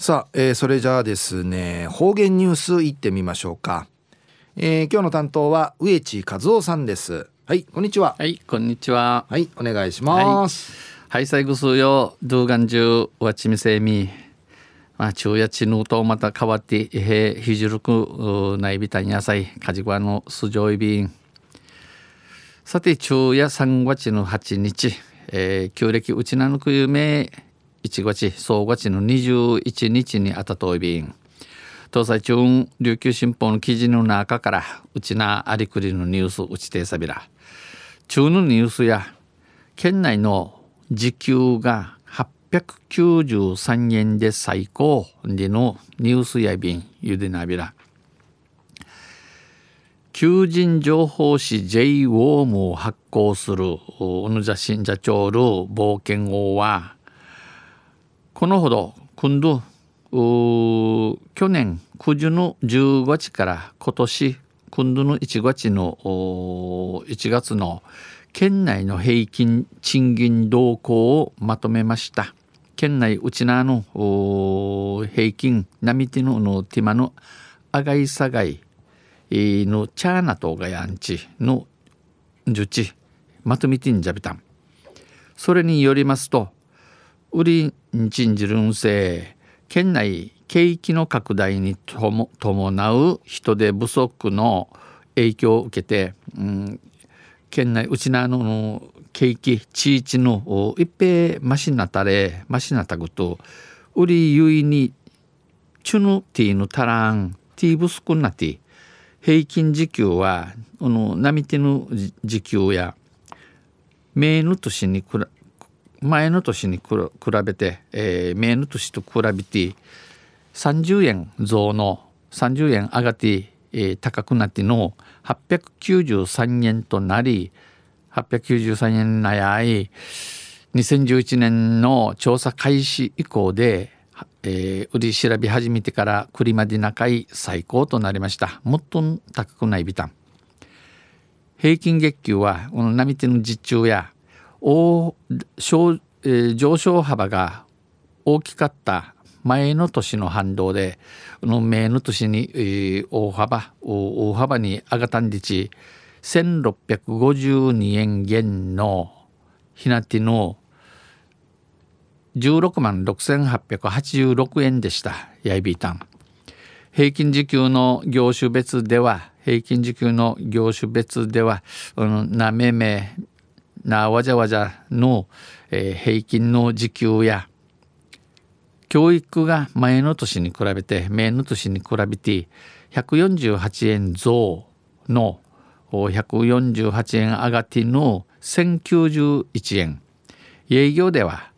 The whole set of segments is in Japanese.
さあ、えー、それじゃあですね方言ニュースいってみましょうか、えー、今日の担当は植地和夫さんです。はいこんにちは。はいこんにちは。はいお願いします。はい。最後数よドゥーガンジュワチミセミまあ昼夜チヌとまた変わってえへひじるくないびたん野菜かじわのすじょいびんさて昼夜3月の8日、えー、旧暦うちなぬくゆめ1月総月の21日にあたといびん。東西中琉球新報の記事の中からうちなありくりのニュースうちてさびら。中のニュースや県内の時給が893円で最高でのニュースやびんゆでなびら。求人情報誌 J ウォームを発行する小野田信者長る冒険王はこのほど今度去年9時の10月から今年今度の1月の1月の県内の平均賃金動向をまとめました。県内うちなの平均並手ののティマのあがいさがいのチャーナとがやんちの受ちまとめてんじゃびたん。それによりますと売りんちんじるんせ県内景気の拡大に伴う人手不足の影響を受けて、うん、県内うちなの景気地域の一平マシナタレマシナタグと売りゆいにチュヌティーのタランティーブスクナティ平均時給はこの並手の時給や名の年に前の年に比べて、えー、前の年と比べて30円増の30円上がって、えー、高くなっての893円となり893円なやい2011年の調査開始以降で、えー、売り調べ始めてから栗まで中い最高となりました。もっと高くないビタン。平均月給はこの並手の実中や大上,、昇幅が大きかった前の年の反動での前の年に、大幅大幅に上がったんでち1652円減のひなての16万6886円でしたやいびいたん平均時給の業種別では平均時給の業種別では、うん、なめめなわじゃわじゃの、えー、平均の時給や教育が前の年に比べて前の年に比べて148円増の148円上がっての1091円。営業では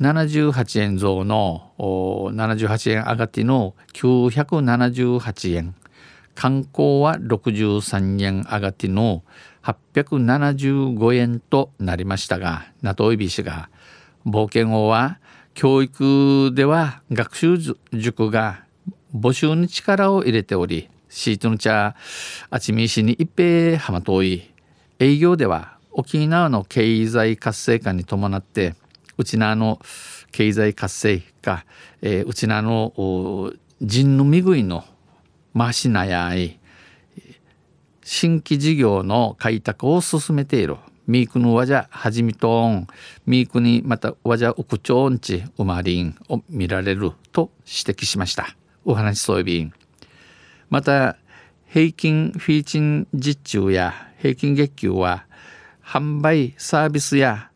78円増の78円上がっての978円。観光は63円上がっての875円となりましたがナトイビ氏が冒険王は教育では学習塾が募集に力を入れておりシートの茶あちみ市に一平浜遠い営業では沖縄の経済活性化に伴ってうちなの経済活性化、えー、うちなの人のみぐいのましなやい新規事業の開拓を進めている。ミークのわじゃはじみとん。ミークにまたわじゃうくちょんちうまりんを見られると指摘しました。お話そうびん。また平均フィーチン実中や平均月給は販売サービスや、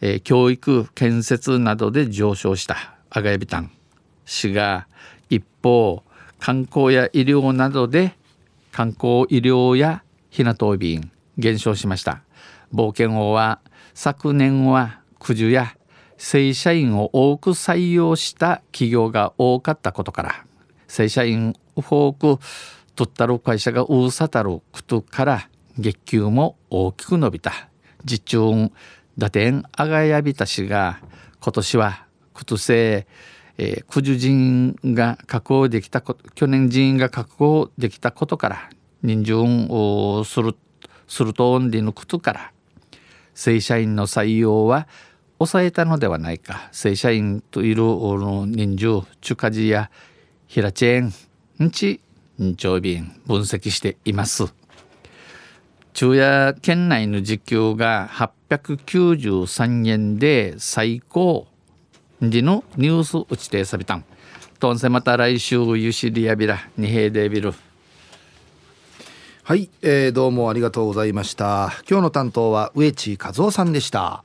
えー、教育建設などで上昇した。アガヤビタン市が一方観光や医療などで観光医療やひなと便減少しました。冒険王は昨年は九十や正社員を多く採用した企業が多かったことから正社員多く取ったる会社がうさたることから月給も大きく伸びた。実中打点あがやびたしが今年はことせえー、九十人が確保できたこと去年人員が確保できたことから人順をするするとんでのことから正社員の採用は抑えたのではないか。正社員といる人数チュカジやヒラチェーンんち日曜便分析しています。昼夜県内の時給が893円で最高。時のニュース打ちてさびたんとんせまた来週ゆしりやびら。にへでびる。はい、えー、どうもありがとうございました。今日の担当は植地和夫さんでした。